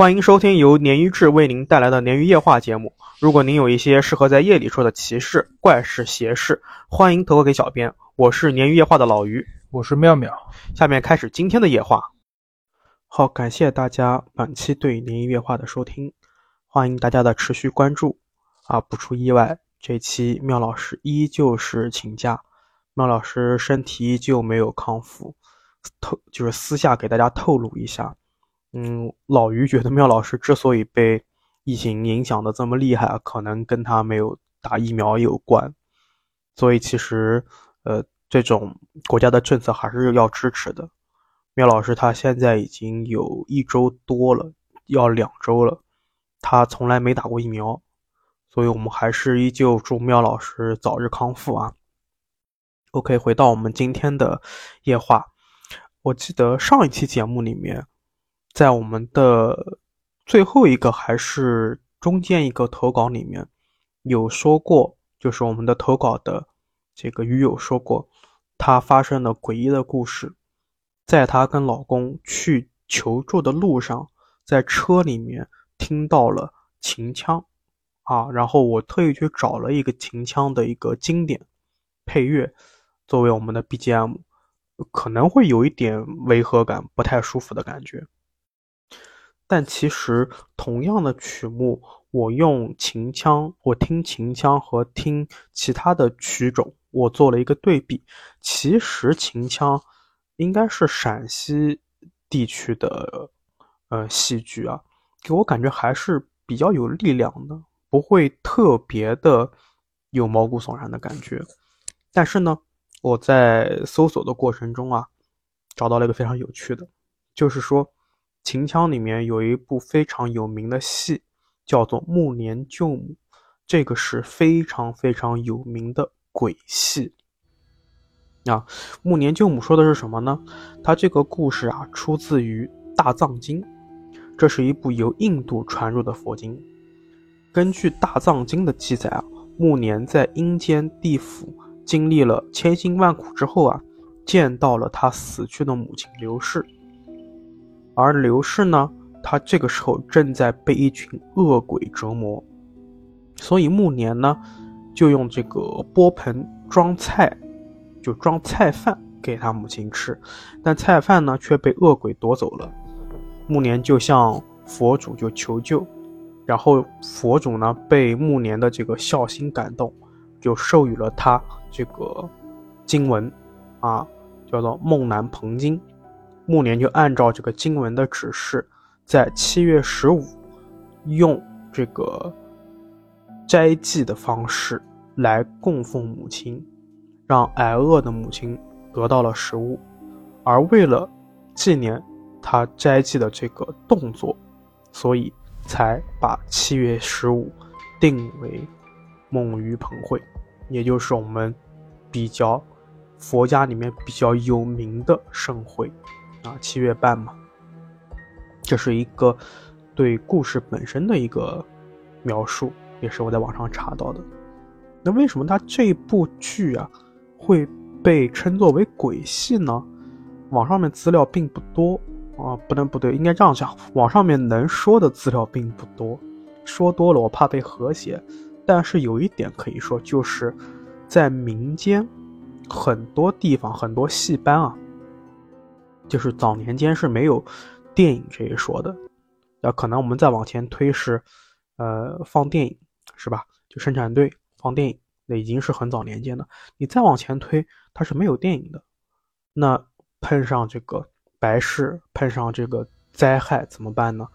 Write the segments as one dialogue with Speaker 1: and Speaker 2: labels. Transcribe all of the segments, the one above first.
Speaker 1: 欢迎收听由鲶鱼志为您带来的鲶鱼夜话节目。如果您有一些适合在夜里说的奇事、怪事、邪事，欢迎投稿给小编。我是鲶鱼夜话的老鱼，
Speaker 2: 我是妙妙。
Speaker 1: 下面开始今天的夜话。好，感谢大家本期对鲶鱼夜话的收听，欢迎大家的持续关注。啊，不出意外，这期妙老师依旧是请假，妙老师身体依旧没有康复，透就是私下给大家透露一下。嗯，老于觉得妙老师之所以被疫情影响的这么厉害，可能跟他没有打疫苗有关。所以其实，呃，这种国家的政策还是要支持的。妙老师他现在已经有一周多了，要两周了，他从来没打过疫苗，所以我们还是依旧祝妙老师早日康复啊。OK，回到我们今天的夜话，我记得上一期节目里面。在我们的最后一个还是中间一个投稿里面，有说过，就是我们的投稿的这个鱼友说过，她发生了诡异的故事，在她跟老公去求助的路上，在车里面听到了秦腔，啊，然后我特意去找了一个秦腔的一个经典配乐，作为我们的 BGM，可能会有一点违和感，不太舒服的感觉。但其实同样的曲目，我用秦腔，我听秦腔和听其他的曲种，我做了一个对比。其实秦腔应该是陕西地区的呃戏剧啊，给我感觉还是比较有力量的，不会特别的有毛骨悚然的感觉。但是呢，我在搜索的过程中啊，找到了一个非常有趣的，就是说。秦腔里面有一部非常有名的戏，叫做《暮年救母》，这个是非常非常有名的鬼戏。啊，《暮年救母》说的是什么呢？它这个故事啊，出自于《大藏经》，这是一部由印度传入的佛经。根据《大藏经》的记载啊，暮年在阴间地府经历了千辛万苦之后啊，见到了他死去的母亲刘氏。而刘氏呢，他这个时候正在被一群恶鬼折磨，所以暮年呢，就用这个钵盆装菜，就装菜饭给他母亲吃，但菜饭呢却被恶鬼夺走了。暮年就向佛祖就求救，然后佛祖呢被暮年的这个孝心感动，就授予了他这个经文，啊，叫做《梦南鹏经》。暮年就按照这个经文的指示，在七月十五，用这个斋祭的方式来供奉母亲，让挨饿的母亲得到了食物。而为了纪念他斋祭的这个动作，所以才把七月十五定为梦鱼盆会，也就是我们比较佛家里面比较有名的盛会。啊，七月半嘛，这是一个对故事本身的一个描述，也是我在网上查到的。那为什么它这部剧啊会被称作为鬼戏呢？网上面资料并不多啊，不能不对，应该这样讲，网上面能说的资料并不多，说多了我怕被和谐。但是有一点可以说，就是在民间很多地方很多戏班啊。就是早年间是没有电影这一说的，那可能我们再往前推是，呃，放电影是吧？就生产队放电影，那已经是很早年间的。你再往前推，它是没有电影的。那碰上这个白事，碰上这个灾害怎么办呢？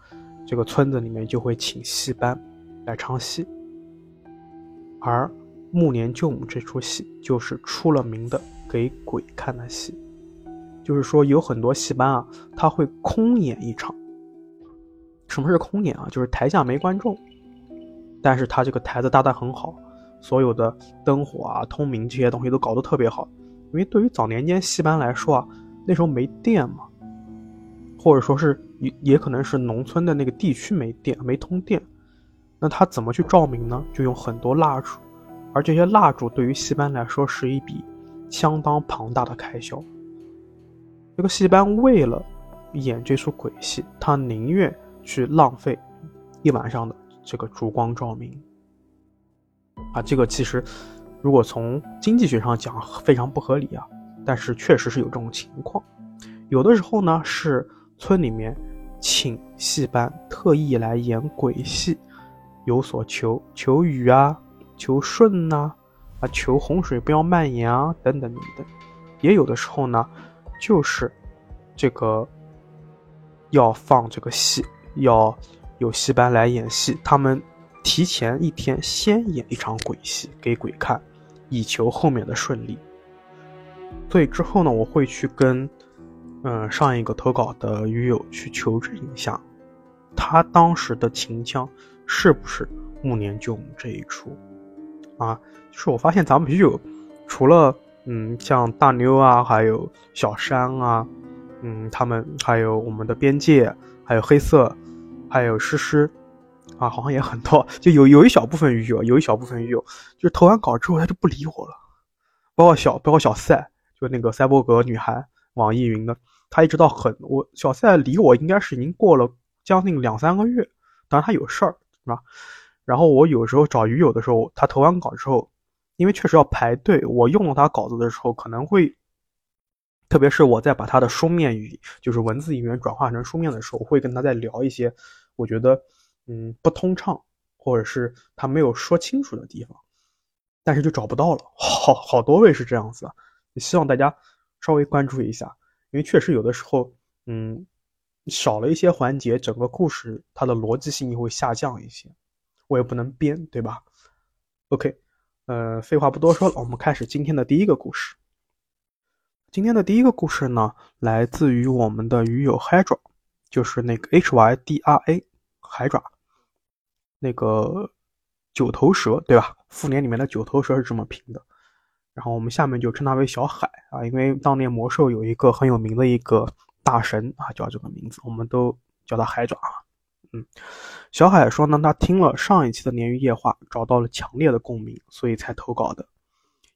Speaker 1: 这个村子里面就会请戏班来唱戏，而暮年救母这出戏就是出了名的给鬼看的戏。就是说，有很多戏班啊，他会空演一场。什么是空演啊？就是台下没观众，但是他这个台子搭的很好，所有的灯火啊、通明这些东西都搞得特别好。因为对于早年间戏班来说啊，那时候没电嘛，或者说是也也可能是农村的那个地区没电，没通电，那他怎么去照明呢？就用很多蜡烛，而这些蜡烛对于戏班来说是一笔相当庞大的开销。这个戏班为了演这出鬼戏，他宁愿去浪费一晚上的这个烛光照明。啊，这个其实如果从经济学上讲非常不合理啊，但是确实是有这种情况。有的时候呢是村里面请戏班特意来演鬼戏，有所求，求雨啊，求顺呐，啊，求洪水不要蔓延啊，等等等等。也有的时候呢，就是这个要放这个戏，要有戏班来演戏，他们提前一天先演一场鬼戏给鬼看，以求后面的顺利。所以之后呢，我会去跟嗯上一个投稿的鱼友去求证一下，他当时的秦腔是不是暮年救母这一出啊？就是我发现咱们鱼友除了嗯，像大妞啊，还有小山啊，嗯，他们还有我们的边界，还有黑色，还有诗诗，啊，好像也很多，就有有一小部分鱼友，有一小部分鱼友，就是投完稿之后他就不理我了，包括小包括小赛，就那个赛博格女孩，网易云的，他一直到很我小赛理我应该是已经过了将近两三个月，当然他有事儿是吧？然后我有时候找鱼友的时候，他投完稿之后。因为确实要排队，我用了他稿子的时候，可能会，特别是我在把他的书面语，就是文字语言转化成书面的时候，会跟他再聊一些我觉得嗯不通畅，或者是他没有说清楚的地方，但是就找不到了。好好多位是这样子，希望大家稍微关注一下，因为确实有的时候嗯少了一些环节，整个故事它的逻辑性就会下降一些，我也不能编，对吧？OK。呃，废话不多说了，我们开始今天的第一个故事。今天的第一个故事呢，来自于我们的鱼友 Hydra，就是那个 H Y D R A 海爪，那个九头蛇，对吧？复联里面的九头蛇是这么拼的。然后我们下面就称他为小海啊，因为当年魔兽有一个很有名的一个大神啊，叫这个名字，我们都叫他海爪啊。小海说呢，他听了上一期的《鲶鱼夜话》，找到了强烈的共鸣，所以才投稿的。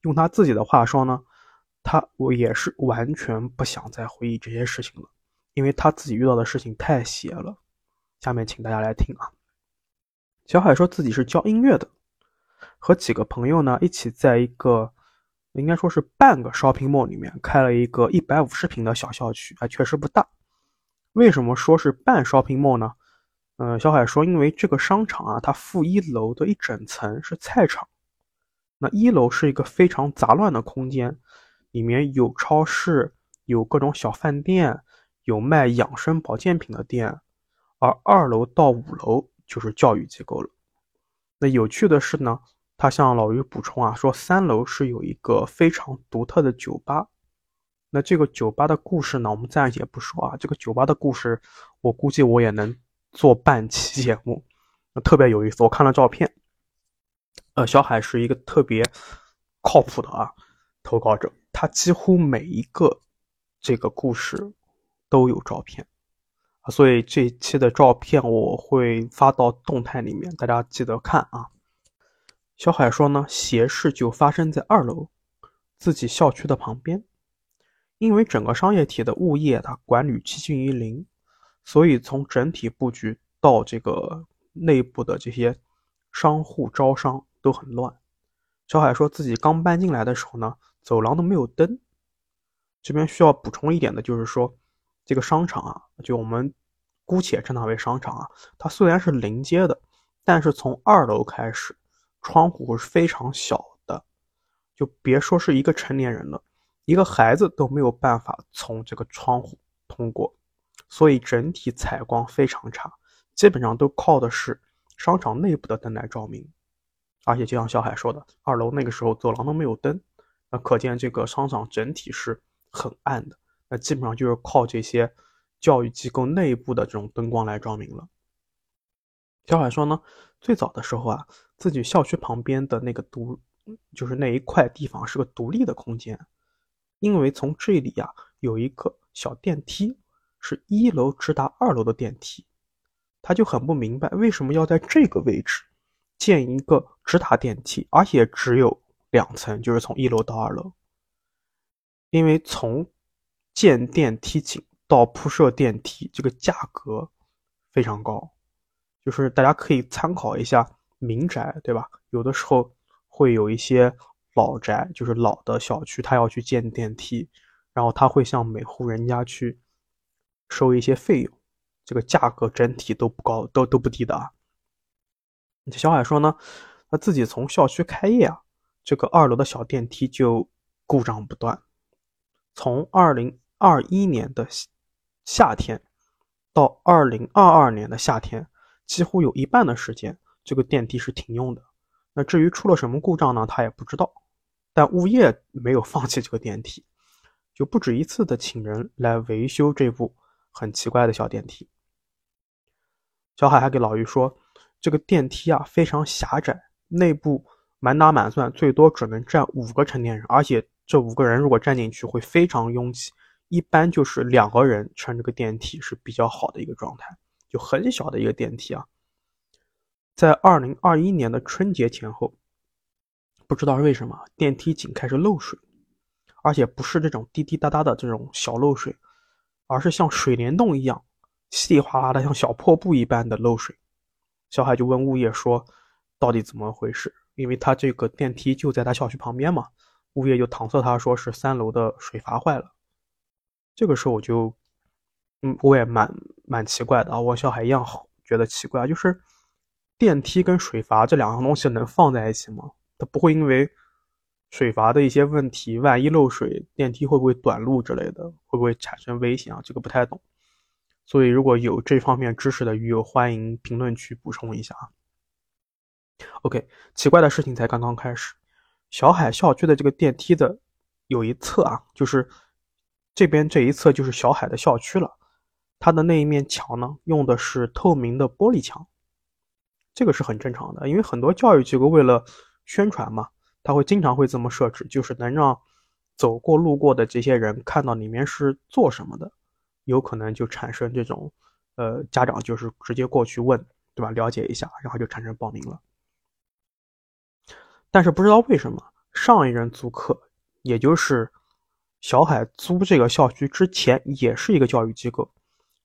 Speaker 1: 用他自己的话说呢，他我也是完全不想再回忆这些事情了，因为他自己遇到的事情太邪了。下面请大家来听啊。小海说自己是教音乐的，和几个朋友呢一起在一个应该说是半个 shopping mall 里面开了一个一百五十平的小校区，啊确实不大。为什么说是半 shopping mall 呢？嗯，小海说，因为这个商场啊，它负一楼的一整层是菜场，那一楼是一个非常杂乱的空间，里面有超市，有各种小饭店，有卖养生保健品的店，而二楼到五楼就是教育机构了。那有趣的是呢，他向老于补充啊，说三楼是有一个非常独特的酒吧。那这个酒吧的故事呢，我们暂且不说啊，这个酒吧的故事，我估计我也能。做半期节目，特别有意思。我看了照片，呃，小海是一个特别靠谱的啊投稿者，他几乎每一个这个故事都有照片，所以这一期的照片我会发到动态里面，大家记得看啊。小海说呢，邪事就发生在二楼自己校区的旁边，因为整个商业体的物业它管理趋近于零。所以从整体布局到这个内部的这些商户招商都很乱。小海说自己刚搬进来的时候呢，走廊都没有灯。这边需要补充一点的就是说，这个商场啊，就我们姑且称它为商场啊，它虽然是临街的，但是从二楼开始，窗户是非常小的，就别说是一个成年人了，一个孩子都没有办法从这个窗户通过。所以整体采光非常差，基本上都靠的是商场内部的灯来照明。而且就像小海说的，二楼那个时候走廊都没有灯，那可见这个商场整体是很暗的。那基本上就是靠这些教育机构内部的这种灯光来照明了。小海说呢，最早的时候啊，自己校区旁边的那个独，就是那一块地方是个独立的空间，因为从这里呀有一个小电梯。是一楼直达二楼的电梯，他就很不明白为什么要在这个位置建一个直达电梯，而且只有两层，就是从一楼到二楼。因为从建电梯井到铺设电梯，这个价格非常高，就是大家可以参考一下民宅，对吧？有的时候会有一些老宅，就是老的小区，他要去建电梯，然后他会向每户人家去收一些费用，这个价格整体都不高，都都不低的啊。小海说呢，他自己从校区开业啊，这个二楼的小电梯就故障不断，从二零二一年的夏天。到二零二二年的夏天，几乎有一半的时间，这个电梯是停用的。那至于出了什么故障呢？他也不知道。但物业没有放弃这个电梯，就不止一次的请人来维修这部很奇怪的小电梯。小海还给老于说，这个电梯啊非常狭窄，内部满打满算最多只能站五个成年人，而且这五个人如果站进去会非常拥挤。一般就是两个人乘这个电梯是比较好的一个状态，就很小的一个电梯啊。在二零二一年的春节前后，不知道为什么电梯井开始漏水，而且不是这种滴滴答答的这种小漏水，而是像水帘洞一样稀里哗啦的，像小破布一般的漏水。小海就问物业说：“到底怎么回事？”因为他这个电梯就在他小区旁边嘛，物业就搪塞他说是三楼的水阀坏了。这个时候我就，嗯，我也蛮蛮奇怪的啊，我小海一样好觉得奇怪，就是电梯跟水阀这两样东西能放在一起吗？它不会因为水阀的一些问题，万一漏水，电梯会不会短路之类的，会不会产生危险啊？这个不太懂，所以如果有这方面知识的鱼友，欢迎评论区补充一下啊。OK，奇怪的事情才刚刚开始，小海校区的这个电梯的有一侧啊，就是。这边这一侧就是小海的校区了，它的那一面墙呢，用的是透明的玻璃墙，这个是很正常的，因为很多教育机构为了宣传嘛，他会经常会这么设置，就是能让走过路过的这些人看到里面是做什么的，有可能就产生这种，呃，家长就是直接过去问，对吧？了解一下，然后就产生报名了。但是不知道为什么，上一任租客，也就是。小海租这个校区之前也是一个教育机构，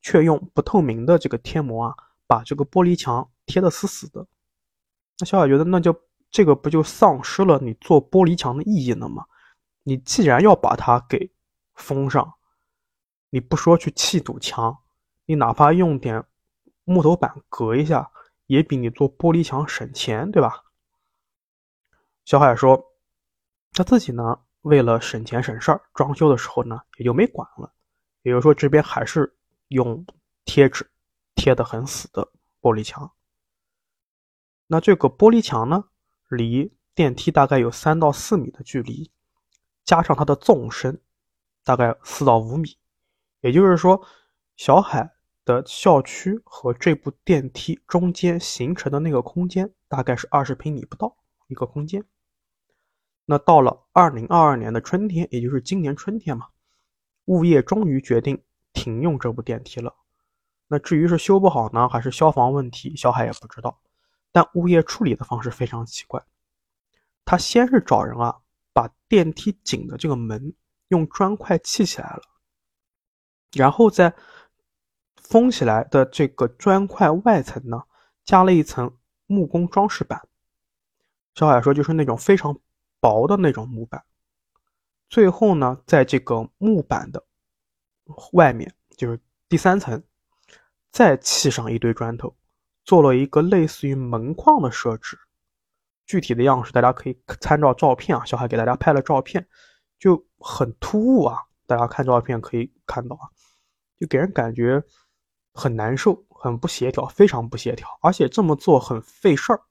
Speaker 1: 却用不透明的这个贴膜啊，把这个玻璃墙贴得死死的。那小海觉得，那就这个不就丧失了你做玻璃墙的意义了吗？你既然要把它给封上，你不说去砌堵墙，你哪怕用点木头板隔一下，也比你做玻璃墙省钱，对吧？小海说，他自己呢。为了省钱省事儿，装修的时候呢也就没管了。也就是说，这边还是用贴纸贴的很死的玻璃墙。那这个玻璃墙呢，离电梯大概有三到四米的距离，加上它的纵深大概四到五米，也就是说，小海的校区和这部电梯中间形成的那个空间大概是二十平米不到一个空间。那到了二零二二年的春天，也就是今年春天嘛，物业终于决定停用这部电梯了。那至于是修不好呢，还是消防问题，小海也不知道。但物业处理的方式非常奇怪，他先是找人啊，把电梯井的这个门用砖块砌起来了，然后在封起来的这个砖块外层呢，加了一层木工装饰板。小海说，就是那种非常。薄的那种木板，最后呢，在这个木板的外面，就是第三层，再砌上一堆砖头，做了一个类似于门框的设置。具体的样式大家可以参照照片啊，小海给大家拍了照片，就很突兀啊。大家看照片可以看到啊，就给人感觉很难受，很不协调，非常不协调，而且这么做很费事儿。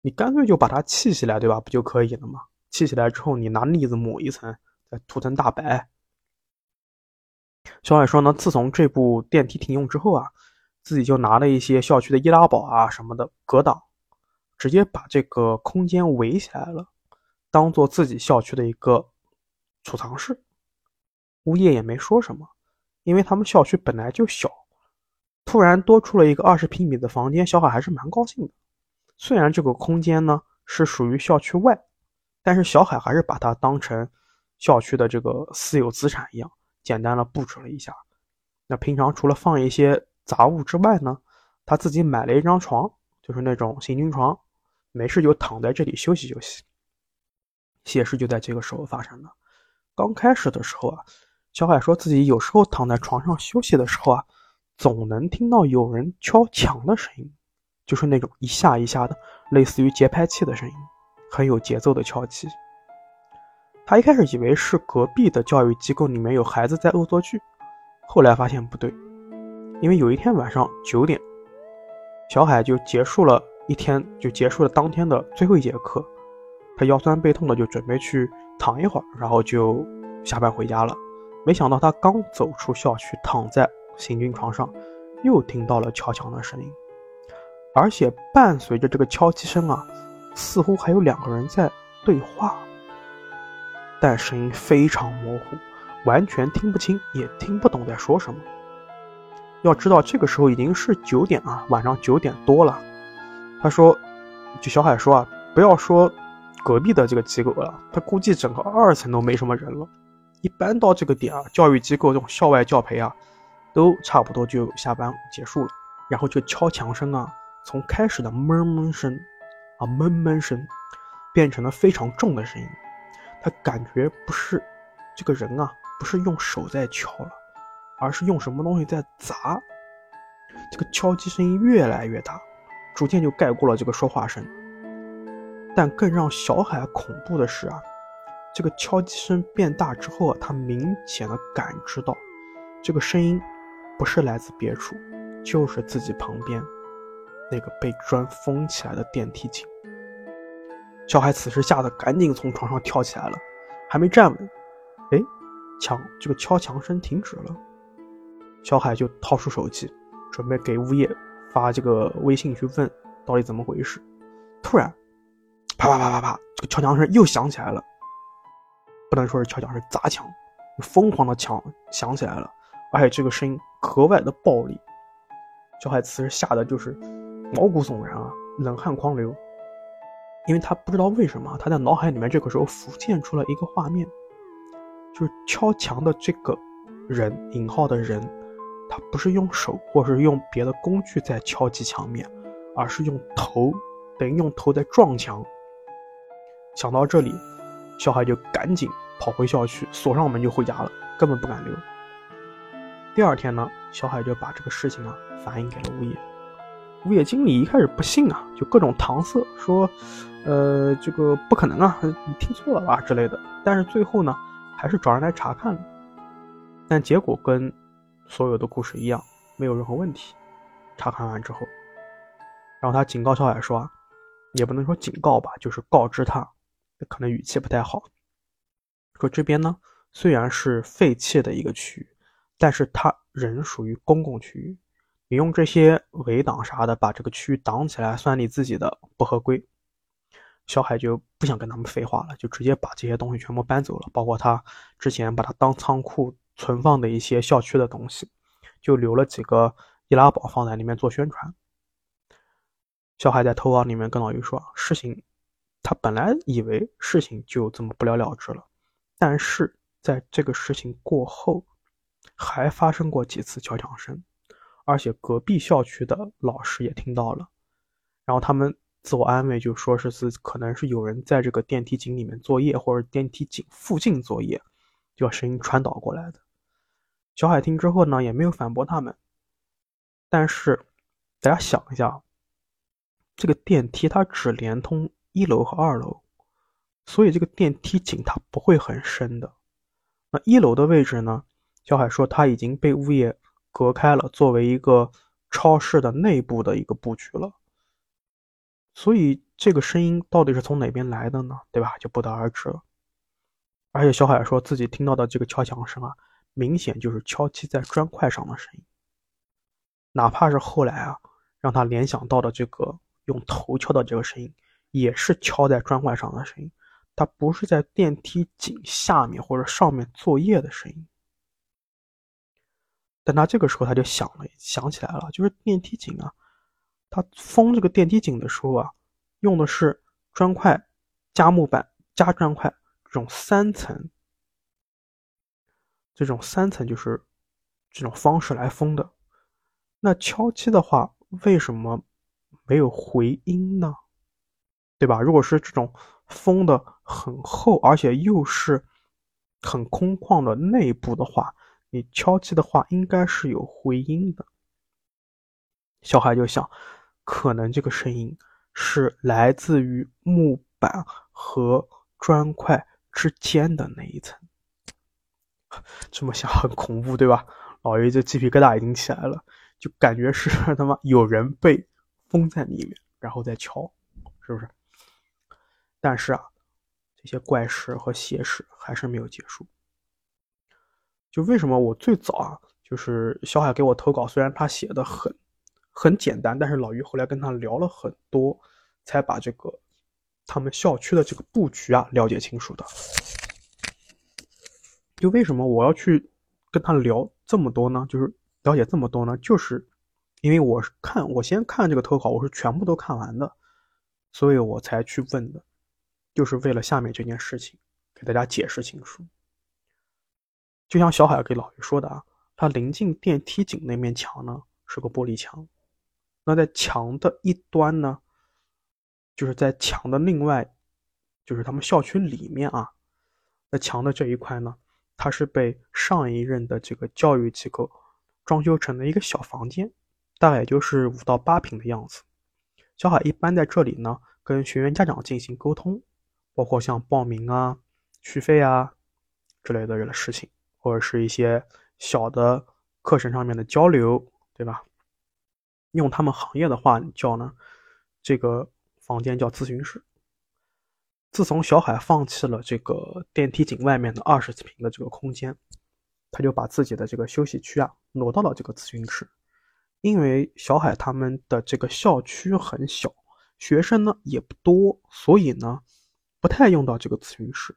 Speaker 1: 你干脆就把它砌起来，对吧？不就可以了吗？砌起来之后，你拿腻子抹一层，再涂层大白。小海说呢，自从这部电梯停用之后啊，自己就拿了一些校区的易拉宝啊什么的隔挡，直接把这个空间围起来了，当做自己校区的一个储藏室。物业也没说什么，因为他们校区本来就小，突然多出了一个二十平米的房间，小海还是蛮高兴的。虽然这个空间呢是属于校区外，但是小海还是把它当成校区的这个私有资产一样，简单的布置了一下。那平常除了放一些杂物之外呢，他自己买了一张床，就是那种行军床，没事就躺在这里休息休息。谢事就在这个时候发生的。刚开始的时候啊，小海说自己有时候躺在床上休息的时候啊，总能听到有人敲墙的声音，就是那种一下一下的，类似于节拍器的声音，很有节奏的敲击。他一开始以为是隔壁的教育机构里面有孩子在恶作剧，后来发现不对，因为有一天晚上九点，小海就结束了一天，就结束了当天的最后一节课，他腰酸背痛的就准备去躺一会儿，然后就下班回家了。没想到他刚走出校区，躺在行军床上，又听到了敲墙的声音，而且伴随着这个敲击声啊，似乎还有两个人在对话。但声音非常模糊，完全听不清，也听不懂在说什么。要知道，这个时候已经是九点啊，晚上九点多了。他说：“就小海说啊，不要说隔壁的这个机构了，他估计整个二层都没什么人了。一般到这个点啊，教育机构这种校外教培啊，都差不多就下班结束了。然后就敲墙声啊，从开始的闷闷声啊闷闷声，变成了非常重的声音。”他感觉不是这个人啊，不是用手在敲了，而是用什么东西在砸。这个敲击声音越来越大，逐渐就盖过了这个说话声。但更让小海恐怖的是啊，这个敲击声变大之后啊，他明显的感知到，这个声音不是来自别处，就是自己旁边那个被砖封起来的电梯井。小海此时吓得赶紧从床上跳起来了，还没站稳，哎，墙这个敲墙声停止了。小海就掏出手机，准备给物业发这个微信去问到底怎么回事。突然，啪啪啪啪啪，这个敲墙声又响起来了。不能说是敲墙，是砸墙，疯狂的墙响起来了，而且这个声音格外的暴力。小海此时吓得就是毛骨悚然啊，冷汗狂流。因为他不知道为什么，他在脑海里面这个时候浮现出了一个画面，就是敲墙的这个人（引号的人），他不是用手或是用别的工具在敲击墙面，而是用头，等于用头在撞墙。想到这里，小海就赶紧跑回校区，锁上门就回家了，根本不敢留。第二天呢，小海就把这个事情啊反映给了物业。物业经理一开始不信啊，就各种搪塞，说，呃，这个不可能啊，你听错了吧之类的。但是最后呢，还是找人来查看了，但结果跟所有的故事一样，没有任何问题。查看完之后，然后他警告小海说，也不能说警告吧，就是告知他，可能语气不太好，说这边呢虽然是废弃的一个区域，但是它仍属于公共区域。你用这些围挡啥的把这个区域挡起来，算你自己的不合规。小海就不想跟他们废话了，就直接把这些东西全部搬走了，包括他之前把它当仓库存放的一些校区的东西，就留了几个易拉宝放在里面做宣传。小海在投稿里面跟老于说，事情他本来以为事情就这么不了了之了，但是在这个事情过后，还发生过几次敲墙声。而且隔壁校区的老师也听到了，然后他们自我安慰，就说是是可能是有人在这个电梯井里面作业，或者电梯井附近作业，就把声音传导过来的。小海听之后呢，也没有反驳他们。但是大家想一下，这个电梯它只连通一楼和二楼，所以这个电梯井它不会很深的。那一楼的位置呢？小海说他已经被物业。隔开了，作为一个超市的内部的一个布局了，所以这个声音到底是从哪边来的呢？对吧？就不得而知了。而且小海说自己听到的这个敲墙声啊，明显就是敲击在砖块上的声音。哪怕是后来啊，让他联想到的这个用头敲的这个声音，也是敲在砖块上的声音，它不是在电梯井下面或者上面作业的声音。但他这个时候他就想了，想起来了，就是电梯井啊，他封这个电梯井的时候啊，用的是砖块加木板加砖块这种三层，这种三层就是这种方式来封的。那敲击的话，为什么没有回音呢？对吧？如果是这种封的很厚，而且又是很空旷的内部的话，你敲击的话，应该是有回音的。小海就想，可能这个声音是来自于木板和砖块之间的那一层。这么想很恐怖，对吧？老爷这鸡皮疙瘩已经起来了，就感觉是他妈有人被封在里面，然后再敲，是不是？但是啊，这些怪事和邪事还是没有结束。就为什么我最早啊，就是小海给我投稿，虽然他写的很很简单，但是老于后来跟他聊了很多，才把这个他们校区的这个布局啊了解清楚的。就为什么我要去跟他聊这么多呢？就是了解这么多呢？就是因为我看我先看这个投稿，我是全部都看完的，所以我才去问的，就是为了下面这件事情给大家解释清楚。就像小海给老于说的啊，他临近电梯井那面墙呢是个玻璃墙，那在墙的一端呢，就是在墙的另外，就是他们校区里面啊，在墙的这一块呢。它是被上一任的这个教育机构装修成了一个小房间，大概也就是五到八平的样子。小海一般在这里呢，跟学员家长进行沟通，包括像报名啊、续费啊之类的这个事情，或者是一些小的课程上面的交流，对吧？用他们行业的话叫呢，这个房间叫咨询室。自从小海放弃了这个电梯井外面的二十几平的这个空间，他就把自己的这个休息区啊挪到了这个咨询室。因为小海他们的这个校区很小，学生呢也不多，所以呢不太用到这个咨询室。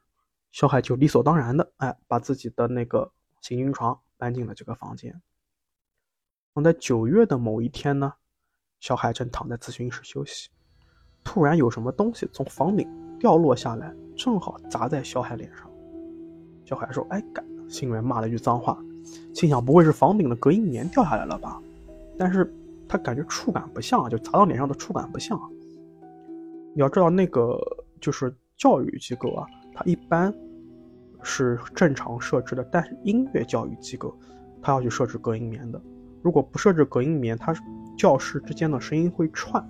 Speaker 1: 小海就理所当然的哎把自己的那个行军床搬进了这个房间。那在九月的某一天呢，小海正躺在咨询室休息，突然有什么东西从房顶。掉落下来，正好砸在小海脸上。小海说：“哎，干！”心里面骂了一句脏话，心想：“不会是房顶的隔音棉掉下来了吧？”但是他感觉触感不像，就砸到脸上的触感不像。你要知道，那个就是教育机构啊，它一般是正常设置的，但是音乐教育机构，它要去设置隔音棉的。如果不设置隔音棉，它教室之间的声音会串。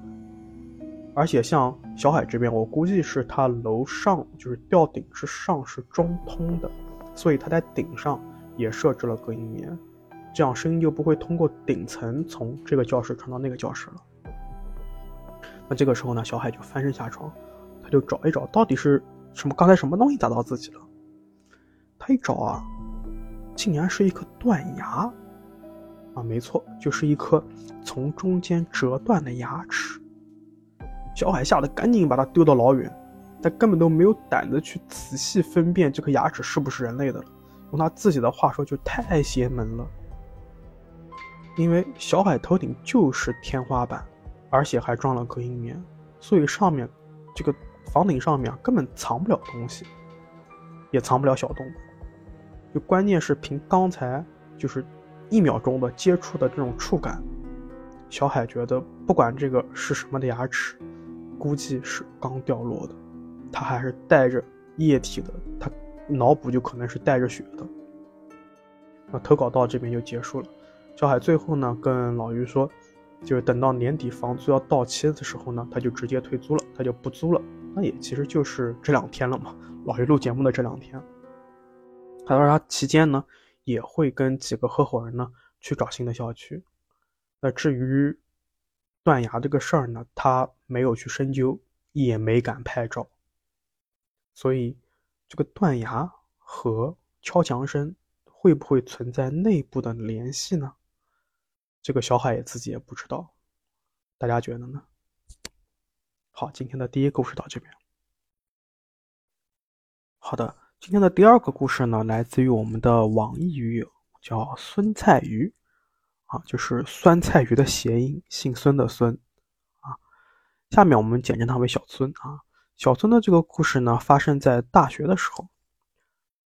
Speaker 1: 而且像小海这边，我估计是他楼上就是吊顶之上是中通的，所以他在顶上也设置了隔音棉，这样声音就不会通过顶层从这个教室传到那个教室了。那这个时候呢，小海就翻身下床，他就找一找到底是什么，刚才什么东西砸到自己了？他一找啊，竟然是一颗断牙啊，没错，就是一颗从中间折断的牙齿。小海吓得赶紧把它丢到老远，他根本都没有胆子去仔细分辨这颗牙齿是不是人类的了。用他自己的话说，就太邪门了。因为小海头顶就是天花板，而且还装了隔音棉，所以上面这个房顶上面根本藏不了东西，也藏不了小动物。就关键是凭刚才就是一秒钟的接触的这种触感，小海觉得不管这个是什么的牙齿。估计是刚掉落的，他还是带着液体的，他脑补就可能是带着血的。那投稿到这边就结束了。小海最后呢跟老于说，就是等到年底房租要到期的时候呢，他就直接退租了，他就不租了。那也其实就是这两天了嘛，老于录节目的这两天。他说他期间呢也会跟几个合伙人呢去找新的校区。那至于。断崖这个事儿呢，他没有去深究，也没敢拍照，所以这个断崖和敲墙声会不会存在内部的联系呢？这个小海自己也不知道，大家觉得呢？好，今天的第一个故事到这边。好的，今天的第二个故事呢，来自于我们的网易鱼友，叫孙菜鱼。啊，就是酸菜鱼的谐音，姓孙的孙，啊，下面我们简称他为小孙啊。小孙的这个故事呢，发生在大学的时候，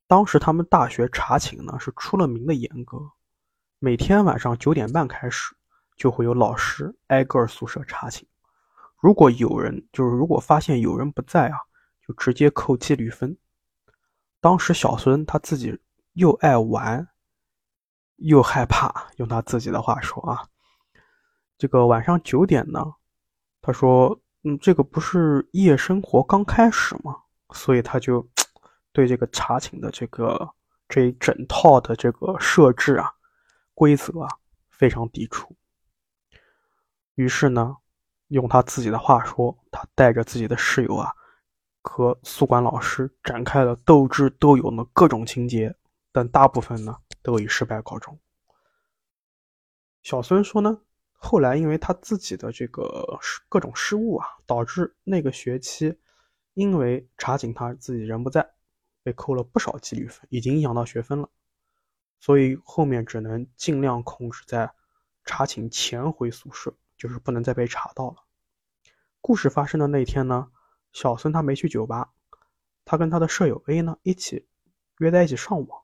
Speaker 1: 当时他们大学查寝呢是出了名的严格，每天晚上九点半开始，就会有老师挨个宿舍查寝。如果有人就是如果发现有人不在啊，就直接扣纪律分。当时小孙他自己又爱玩，又害怕，用他自己的话说啊，这个晚上九点呢，他说，嗯，这个不是夜生活刚开始吗？所以他就对这个查寝的这个这一整套的这个设置啊、规则啊非常抵触。于是呢，用他自己的话说，他带着自己的室友啊，和宿管老师展开了斗智斗勇的各种情节，但大部分呢都以失败告终。小孙说呢，后来因为他自己的这个各种失误啊，导致那个学期。因为查寝他自己人不在，被扣了不少纪律分，已经影响到学分了，所以后面只能尽量控制在查寝前回宿舍，就是不能再被查到了。故事发生的那天呢，小孙他没去酒吧，他跟他的舍友 A 呢一起约在一起上网，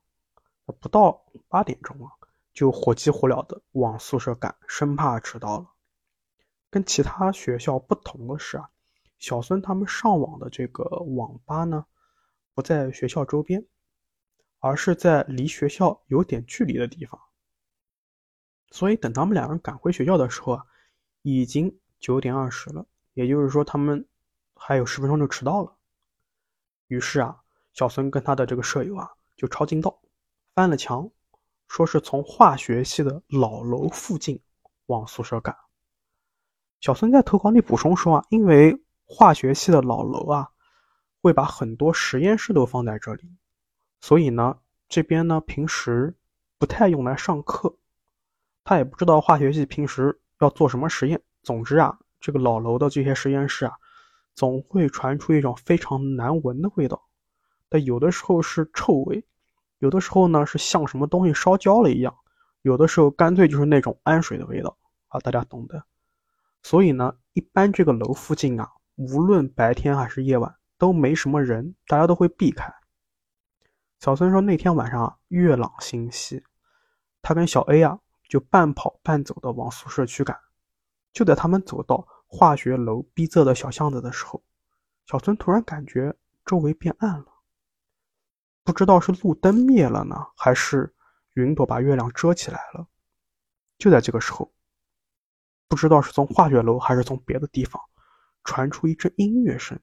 Speaker 1: 不到八点钟啊，就火急火燎的往宿舍赶，生怕迟到了。跟其他学校不同的是啊。小孙他们上网的这个网吧呢，不在学校周边，而是在离学校有点距离的地方。所以等他们两人赶回学校的时候啊，已经九点二十了，也就是说他们还有十分钟就迟到了。于是啊，小孙跟他的这个舍友啊，就抄近道，翻了墙，说是从化学系的老楼附近往宿舍赶。小孙在投稿里补充说啊，因为。化学系的老楼啊，会把很多实验室都放在这里，所以呢，这边呢平时不太用来上课。他也不知道化学系平时要做什么实验。总之啊，这个老楼的这些实验室啊，总会传出一种非常难闻的味道。但有的时候是臭味，有的时候呢是像什么东西烧焦了一样，有的时候干脆就是那种氨水的味道啊，大家懂的。所以呢，一般这个楼附近啊。无论白天还是夜晚都没什么人，大家都会避开。小孙说那天晚上啊月朗星稀，他跟小 A 啊就半跑半走的往宿舍去赶。就在他们走到化学楼逼仄的小巷子的时候，小孙突然感觉周围变暗了，不知道是路灯灭了呢，还是云朵把月亮遮起来了。就在这个时候，不知道是从化学楼还是从别的地方。传出一阵音乐声，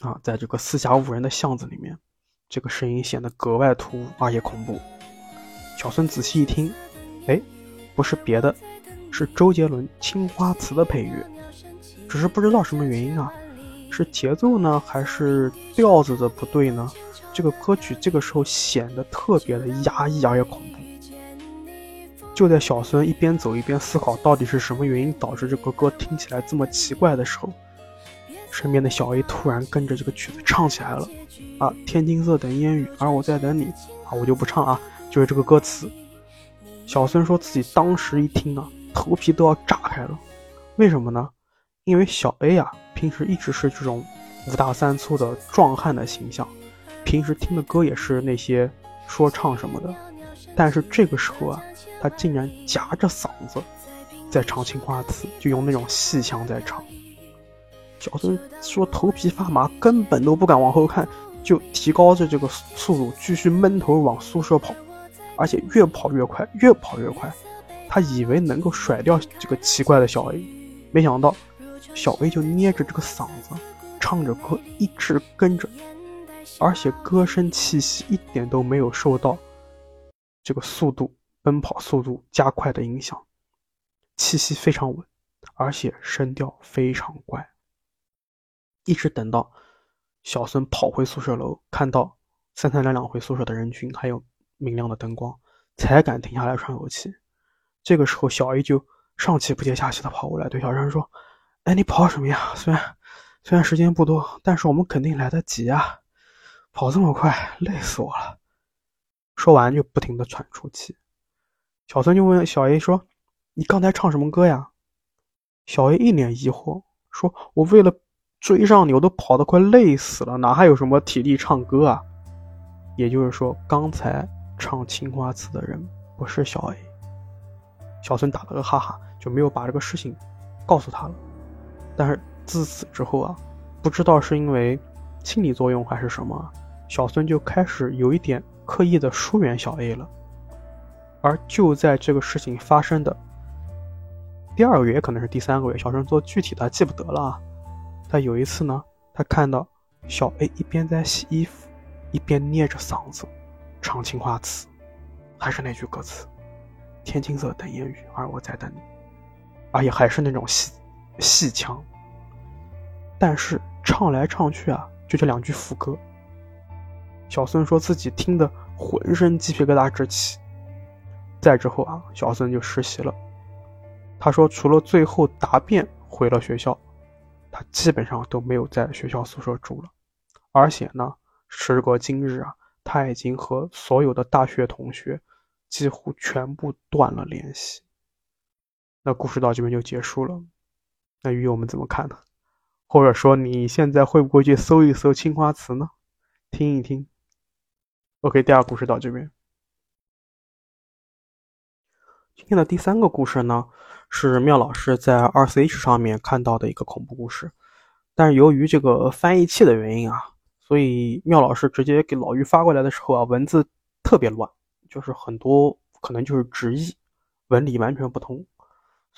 Speaker 1: 啊，在这个四下无人的巷子里面，这个声音显得格外突兀而且恐怖。小孙仔细一听，哎，不是别的，是周杰伦《青花瓷》的配乐。只是不知道什么原因啊，是节奏呢，还是调子的不对呢？这个歌曲这个时候显得特别的压抑而且恐怖。就在小孙一边走一边思考到底是什么原因导致这个歌听起来这么奇怪的时候，身边的小 A 突然跟着这个曲子唱起来了。啊，天青色等烟雨，而我在等你。啊，我就不唱啊，就是这个歌词。小孙说自己当时一听啊，头皮都要炸开了。为什么呢？因为小 A 啊，平时一直是这种五大三粗的壮汉的形象，平时听的歌也是那些说唱什么的。但是这个时候啊。他竟然夹着嗓子在唱《青花瓷》，就用那种细腔在唱。小孙说头皮发麻，根本都不敢往后看，就提高着这个速度继续闷头往宿舍跑，而且越跑越快，越跑越快。他以为能够甩掉这个奇怪的小 A，没想到小 A 就捏着这个嗓子唱着歌，一直跟着，而且歌声气息一点都没有受到这个速度。奔跑速度加快的影响，气息非常稳，而且声调非常怪。一直等到小孙跑回宿舍楼，看到三三两两回宿舍的人群，还有明亮的灯光，才敢停下来喘口气。这个时候，小 A 就上气不接下气的跑过来，对小山说：“哎，你跑什么呀？虽然虽然时间不多，但是我们肯定来得及啊！跑这么快，累死我了。”说完就不停的喘出气。小孙就问小 A 说：“你刚才唱什么歌呀？”小 A 一脸疑惑说：“我为了追上你，我都跑得快累死了，哪还有什么体力唱歌啊？”也就是说，刚才唱《青花瓷》的人不是小 A。小孙打了个哈哈，就没有把这个事情告诉他了。但是自此之后啊，不知道是因为心理作用还是什么，小孙就开始有一点刻意的疏远小 A 了。而就在这个事情发生的第二个月，也可能是第三个月，小孙做具体他记不得了啊。他有一次呢，他看到小 A 一边在洗衣服，一边捏着嗓子唱青花瓷，还是那句歌词：“天青色等烟雨，而我在等你。”而且还是那种细戏腔。但是唱来唱去啊，就这两句副歌。小孙说自己听得浑身鸡皮疙瘩直起。再之后啊，小孙就实习了。他说，除了最后答辩回了学校。他基本上都没有在学校宿舍住了，而且呢，时隔今日啊，他已经和所有的大学同学几乎全部断了联系。那故事到这边就结束了。那鱼友们怎么看呢？或者说你现在会不会去搜一搜青花瓷呢？听一听。OK，第二故事到这边。今天的第三个故事呢？是妙老师在二 C H 上面看到的一个恐怖故事，但是由于这个翻译器的原因啊，所以妙老师直接给老于发过来的时候啊，文字特别乱，就是很多可能就是直译，文理完全不通，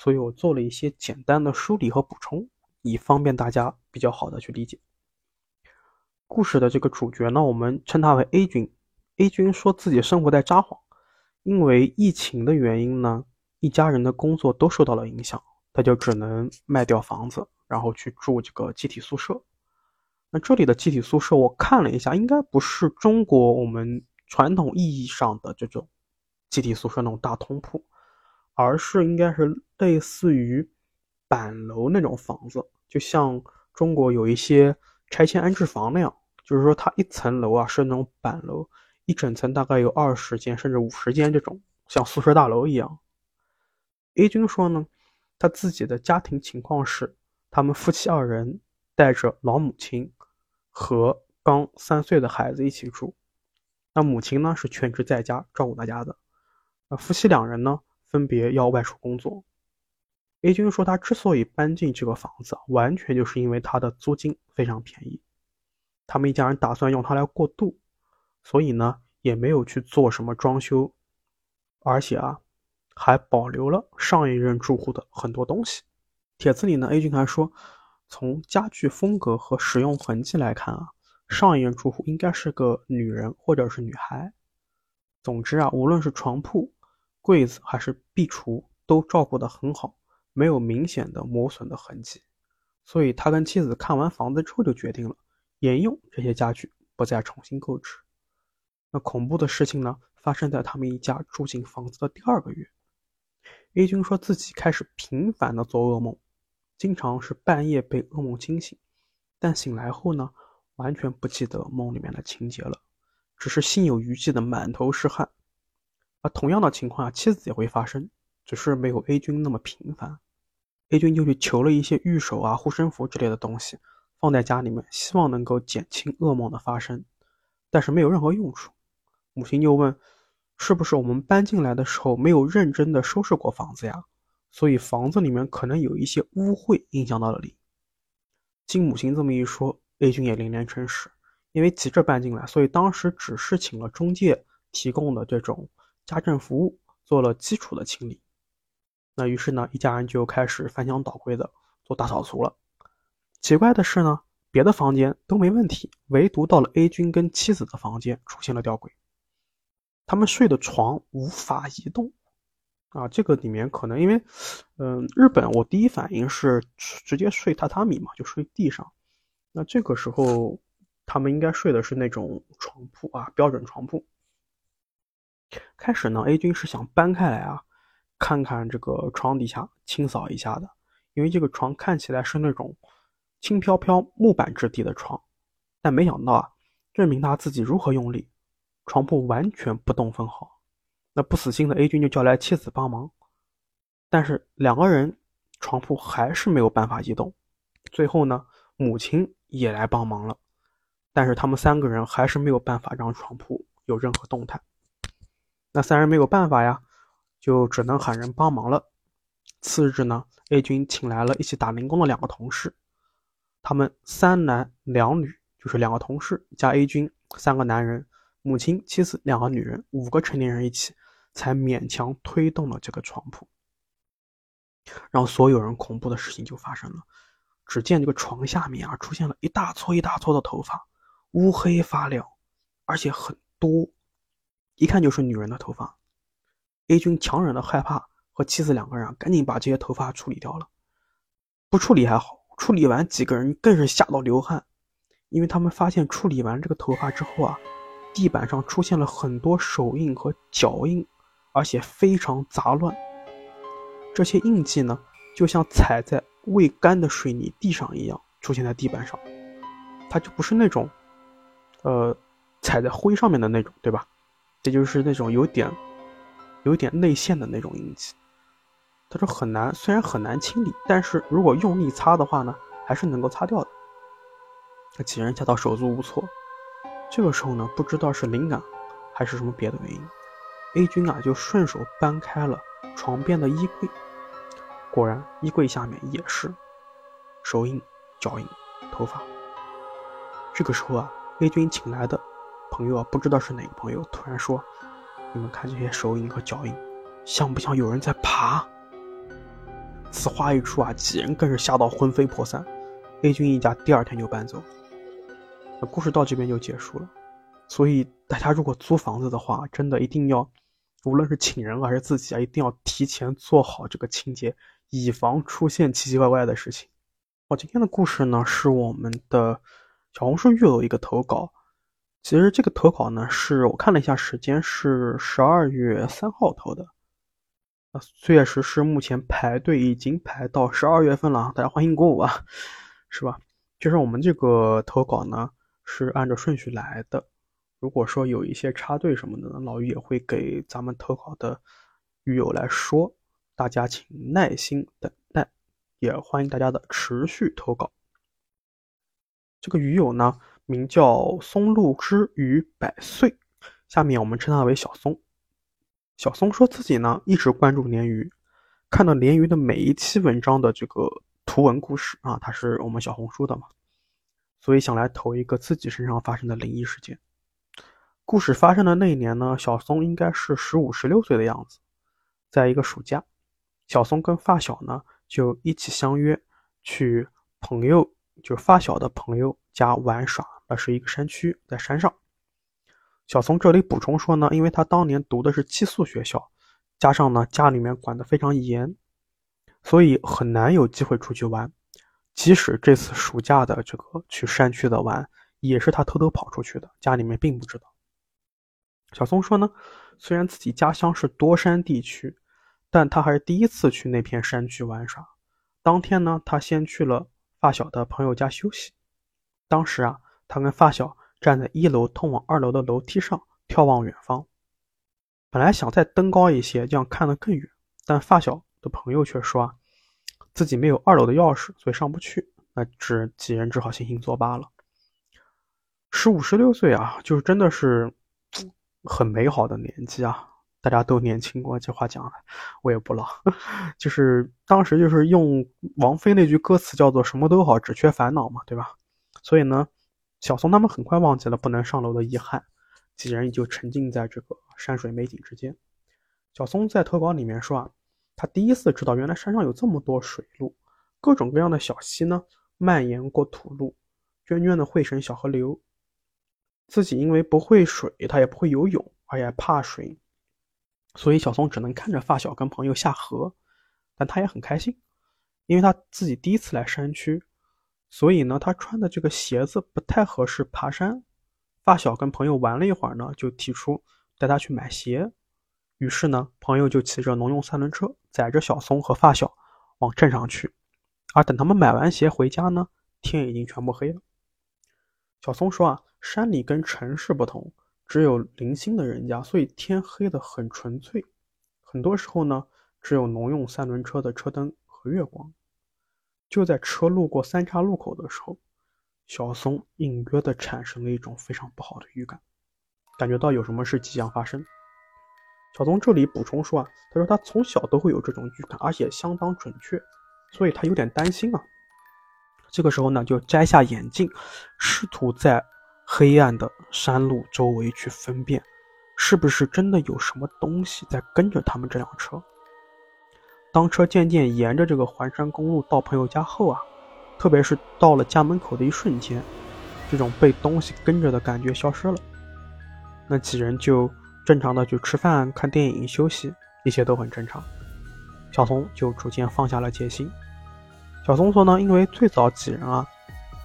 Speaker 1: 所以我做了一些简单的梳理和补充，以方便大家比较好的去理解。故事的这个主角呢，我们称他为 A 君，A 君说自己生活在札幌，因为疫情的原因呢。一家人的工作都受到了影响，他就只能卖掉房子，然后去住这个集体宿舍。那这里的集体宿舍，我看了一下，应该不是中国我们传统意义上的这种集体宿舍那种大通铺，而是应该是类似于板楼那种房子，就像中国有一些拆迁安置房那样，就是说它一层楼啊是那种板楼，一整层大概有二十间甚至五十间这种，像宿舍大楼一样。A 君说呢，他自己的家庭情况是，他们夫妻二人带着老母亲和刚三岁的孩子一起住。那母亲呢是全职在家照顾大家的，那夫妻两人呢分别要外出工作。A 君说他之所以搬进这个房子，完全就是因为他的租金非常便宜，他们一家人打算用它来过渡，所以呢也没有去做什么装修，而且啊。还保留了上一任住户的很多东西。帖子里呢，A 君还说，从家具风格和使用痕迹来看啊，上一任住户应该是个女人或者是女孩。总之啊，无论是床铺、柜子还是壁橱，都照顾得很好，没有明显的磨损的痕迹。所以他跟妻子看完房子之后就决定了沿用这些家具，不再重新购置。那恐怖的事情呢，发生在他们一家住进房子的第二个月。A 君说自己开始频繁的做噩梦，经常是半夜被噩梦惊醒，但醒来后呢，完全不记得梦里面的情节了，只是心有余悸的满头是汗。而同样的情况啊，妻子也会发生，只是没有 A 君那么频繁。A 君就去求了一些玉手啊、护身符之类的东西，放在家里面，希望能够减轻噩梦的发生，但是没有任何用处。母亲就问。是不是我们搬进来的时候没有认真的收拾过房子呀？所以房子里面可能有一些污秽影响到了你。经母亲这么一说，A 君也连连称是。因为急着搬进来，所以当时只是请了中介提供的这种家政服务，做了基础的清理。那于是呢，一家人就开始翻箱倒柜的做大扫除了。奇怪的是呢，别的房间都没问题，唯独到了 A 君跟妻子的房间出现了吊诡。他们睡的床无法移动，啊，这个里面可能因为，嗯，日本我第一反应是直接睡榻榻米嘛，就睡地上。那这个时候他们应该睡的是那种床铺啊，标准床铺。开始呢，A 君是想搬开来啊，看看这个床底下清扫一下的，因为这个床看起来是那种轻飘飘木板质地的床，但没想到啊，任凭他自己如何用力。床铺完全不动分毫，那不死心的 A 君就叫来妻子帮忙，但是两个人床铺还是没有办法移动。最后呢，母亲也来帮忙了，但是他们三个人还是没有办法让床铺有任何动弹。那三人没有办法呀，就只能喊人帮忙了。次日呢，A 君请来了一起打零工的两个同事，他们三男两女，就是两个同事加 A 君三个男人，母亲、妻子两个女人，五个成年人一起，才勉强推动了这个床铺。让所有人恐怖的事情就发生了，只见这个床下面啊，出现了一大撮一大撮的头发，乌黑发亮，而且很多，一看就是女人的头发。A 君强忍着害怕。和妻子两个人赶紧把这些头发处理掉了，不处理还好，处理完几个人更是吓到流汗，因为他们发现处理完这个头发之后啊，地板上出现了很多手印和脚印，而且非常杂乱。这些印记呢，就像踩在未干的水泥地上一样出现在地板上，它就不是那种，呃，踩在灰上面的那种，对吧？这就是那种有点，有点内陷的那种印记。他说很难，虽然很难清理，但是如果用力擦的话呢，还是能够擦掉的。那几人吓到手足无措。这个时候呢，不知道是灵感，还是什么别的原因，A 君啊就顺手搬开了床边的衣柜，果然衣柜下面也是手印、脚印、头发。这个时候啊，A 君请来的朋友啊，不知道是哪个朋友，突然说：“你们看这些手印和脚印，像不像有人在爬？”此话一出啊，几人更是吓到魂飞魄散。A 君一家第二天就搬走。那故事到这边就结束了。所以大家如果租房子的话，真的一定要，无论是请人还是自己啊，一定要提前做好这个清洁，以防出现奇奇怪怪的事情。好，今天的故事呢，是我们的小红书又有一个投稿。其实这个投稿呢，是我看了一下时间，是十二月三号投的。啊，确实是目前排队已经排到十二月份了，大家欢迎鼓舞啊，是吧？就是我们这个投稿呢是按照顺序来的，如果说有一些插队什么的，老于也会给咱们投稿的鱼友来说，大家请耐心等待，也欢迎大家的持续投稿。这个鱼友呢名叫松露之鱼百岁，下面我们称他为小松。小松说自己呢一直关注鲶鱼，看到鲶鱼的每一期文章的这个图文故事啊，他是我们小红书的嘛，所以想来投一个自己身上发生的灵异事件。故事发生的那一年呢，小松应该是十五十六岁的样子，在一个暑假，小松跟发小呢就一起相约去朋友就发小的朋友家玩耍，那是一个山区，在山上。小松这里补充说呢，因为他当年读的是寄宿学校，加上呢家里面管得非常严，所以很难有机会出去玩。即使这次暑假的这个去山区的玩，也是他偷偷跑出去的，家里面并不知道。小松说呢，虽然自己家乡是多山地区，但他还是第一次去那片山区玩耍。当天呢，他先去了发小的朋友家休息。当时啊，他跟发小。站在一楼通往二楼的楼梯上眺望远方，本来想再登高一些，这样看得更远，但发小的朋友却说啊，自己没有二楼的钥匙，所以上不去。那只几人只好悻悻作罢了。十五十六岁啊，就是真的是很美好的年纪啊！大家都年轻过，这话讲的我也不老，就是当时就是用王菲那句歌词叫做“什么都好，只缺烦恼”嘛，对吧？所以呢。小松他们很快忘记了不能上楼的遗憾，几人也就沉浸在这个山水美景之间。小松在投稿里面说啊，他第一次知道原来山上有这么多水路，各种各样的小溪呢蔓延过土路，涓涓的汇成小河流。自己因为不会水，他也不会游泳，而且怕水，所以小松只能看着发小跟朋友下河，但他也很开心，因为他自己第一次来山区。所以呢，他穿的这个鞋子不太合适爬山。发小跟朋友玩了一会儿呢，就提出带他去买鞋。于是呢，朋友就骑着农用三轮车载着小松和发小往镇上去。而等他们买完鞋回家呢，天已经全部黑了。小松说啊，山里跟城市不同，只有零星的人家，所以天黑的很纯粹。很多时候呢，只有农用三轮车的车灯和月光。就在车路过三岔路口的时候，小松隐约的产生了一种非常不好的预感，感觉到有什么事即将发生。小松这里补充说啊，他说他从小都会有这种预感，而且相当准确，所以他有点担心啊。这个时候呢，就摘下眼镜，试图在黑暗的山路周围去分辨，是不是真的有什么东西在跟着他们这辆车。当车渐渐沿着这个环山公路到朋友家后啊，特别是到了家门口的一瞬间，这种被东西跟着的感觉消失了。那几人就正常的去吃饭、看电影、休息，一切都很正常。小松就逐渐放下了戒心。小松说呢，因为最早几人啊，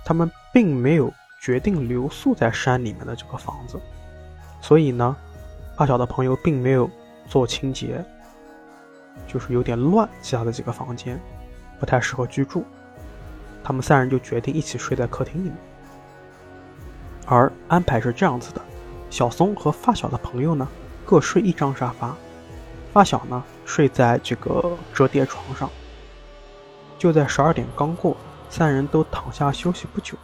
Speaker 1: 他们并没有决定留宿在山里面的这个房子，所以呢，发小的朋友并没有做清洁，就是有点乱，其他的几个房间不太适合居住。他们三人就决定一起睡在客厅里面，而安排是这样子的。小松和发小的朋友呢，各睡一张沙发。发小呢，睡在这个折叠床上。就在十二点刚过，三人都躺下休息不久，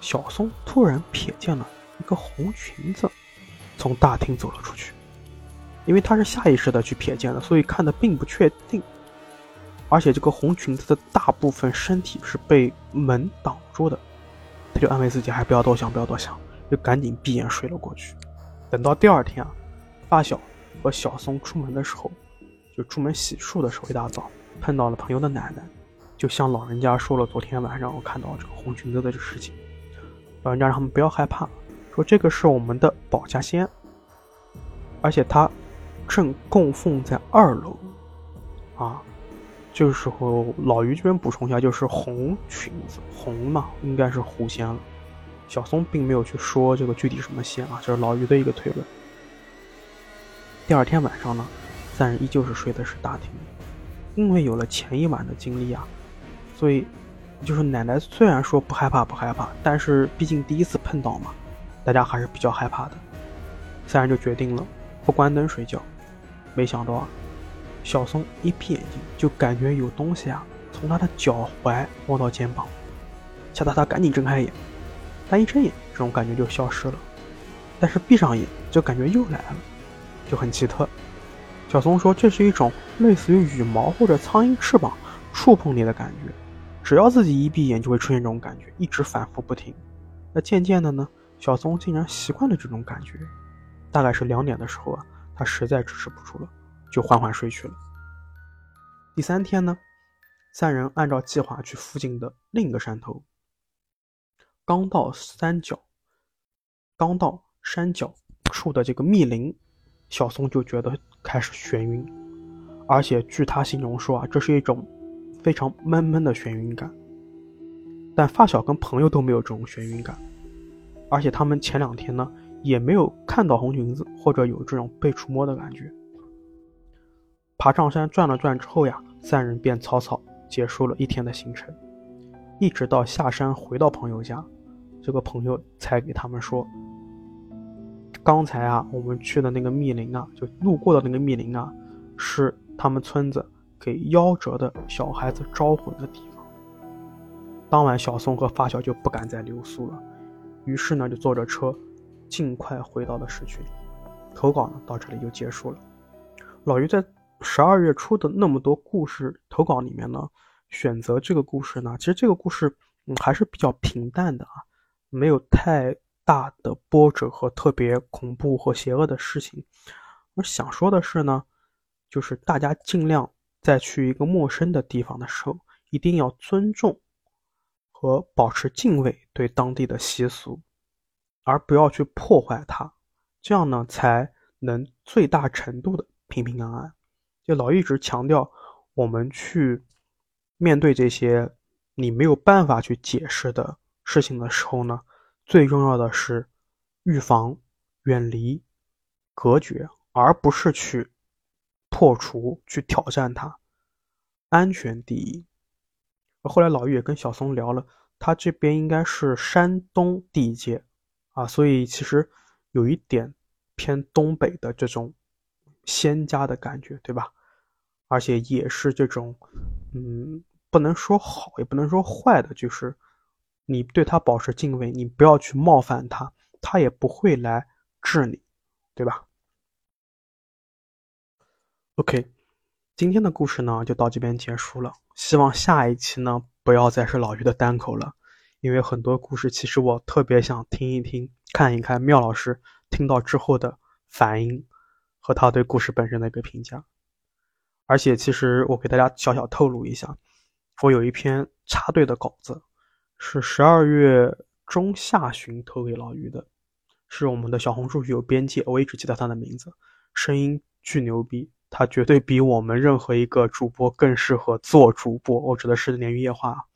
Speaker 1: 小松突然瞥见了一个红裙子从大厅走了出去。因为他是下意识的去瞥见的，所以看的并不确定。而且这个红裙子的大部分身体是被门挡住的，他就安慰自己还不要多想，不要多想。就赶紧闭眼睡了过去。等到第二天啊，发小和小松出门的时候，就出门洗漱的时候，一大早碰到了朋友的奶奶，就向老人家说了昨天晚上我看到这个红裙子的这事情。老人家让他们不要害怕，说这个是我们的保家仙，而且他正供奉在二楼。啊，这个时候老于这边补充一下，就是红裙子，红嘛，应该是狐仙了。小松并没有去说这个具体什么仙啊，这是老于的一个推论。第二天晚上呢，三人依旧是睡的是大厅，因为有了前一晚的经历啊，所以就是奶奶虽然说不害怕不害怕，但是毕竟第一次碰到嘛，大家还是比较害怕的。三人就决定了不关灯睡觉。没想到啊，小松一闭眼睛就感觉有东西啊从他的脚踝摸到肩膀，吓得他赶紧睁开眼。但一睁眼，这种感觉就消失了；但是闭上眼，就感觉又来了，就很奇特。小松说，这是一种类似于羽毛或者苍蝇翅膀触碰你的感觉，只要自己一闭眼，就会出现这种感觉，一直反复不停。那渐渐的呢，小松竟然习惯了这种感觉。大概是两点的时候啊，他实在支持不住了，就缓缓睡去了。第三天呢，三人按照计划去附近的另一个山头。刚到山脚，刚到山脚处的这个密林，小松就觉得开始眩晕，而且据他形容说啊，这是一种非常闷闷的眩晕感。但发小跟朋友都没有这种眩晕感，而且他们前两天呢也没有看到红裙子或者有这种被触摸的感觉。爬上山转了转之后呀，三人便草草结束了一天的行程，一直到下山回到朋友家。这个朋友才给他们说，刚才啊，我们去的那个密林啊，就路过的那个密林啊，是他们村子给夭折的小孩子招魂的地方。当晚，小松和发小就不敢再留宿了，于是呢，就坐着车，尽快回到了市区。投稿呢，到这里就结束了。老于在十二月初的那么多故事投稿里面呢，选择这个故事呢，其实这个故事嗯还是比较平淡的啊。没有太大的波折和特别恐怖或邪恶的事情。我想说的是呢，就是大家尽量在去一个陌生的地方的时候，一定要尊重和保持敬畏对当地的习俗，而不要去破坏它。这样呢，才能最大程度的平平安安。就老一直强调，我们去面对这些你没有办法去解释的。事情的时候呢，最重要的是预防、远离、隔绝，而不是去破除、去挑战它。安全第一。后来老玉也跟小松聊了，他这边应该是山东地界啊，所以其实有一点偏东北的这种仙家的感觉，对吧？而且也是这种，嗯，不能说好，也不能说坏的，就是。你对他保持敬畏，你不要去冒犯他，他也不会来治你，对吧？OK，今天的故事呢就到这边结束了。希望下一期呢不要再是老于的单口了，因为很多故事其实我特别想听一听，看一看妙老师听到之后的反应和他对故事本身的一个评价。而且，其实我给大家小小透露一下，我有一篇插队的稿子，是十二月中下旬投给老于的，是我们的小红书有编辑，我一直记得他的名字，声音巨牛逼，他绝对比我们任何一个主播更适合做主播。我指的是鲶鱼夜话。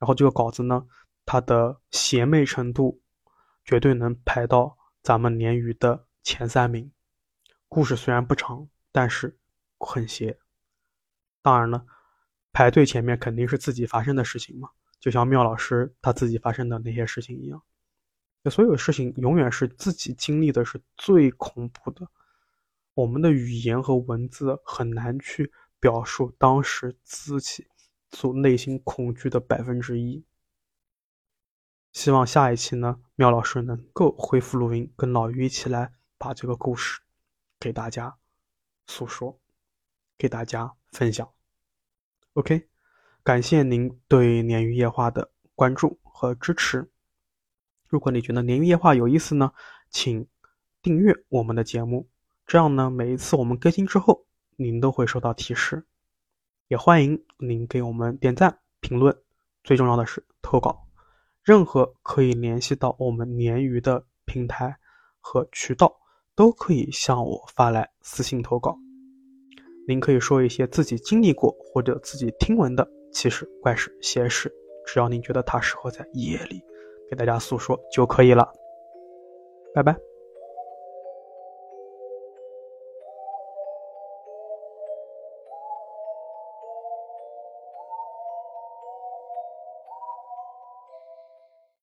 Speaker 1: 然后这个稿子呢，它的邪魅程度绝对能排到咱们鲶鱼的前三名。故事虽然不长，但是。很邪，当然了，排队前面肯定是自己发生的事情嘛，就像妙老师他自己发生的那些事情一样。所有事情永远是自己经历的是最恐怖的，我们的语言和文字很难去表述当时自己所内心恐惧的百分之一。希望下一期呢，妙老师能够恢复录音，跟老于一起来把这个故事给大家诉说。给大家分享，OK，感谢您对《鲶鱼夜话》的关注和支持。如果你觉得《鲶鱼夜话》有意思呢，请订阅我们的节目，这样呢，每一次我们更新之后，您都会收到提示。也欢迎您给我们点赞、评论，最重要的是投稿。任何可以联系到我们鲶鱼的平台和渠道，都可以向我发来私信投稿。您可以说一些自己经历过或者自己听闻的奇事、怪事、邪事，只要您觉得它适合在夜里给大家诉说就可以了。拜拜。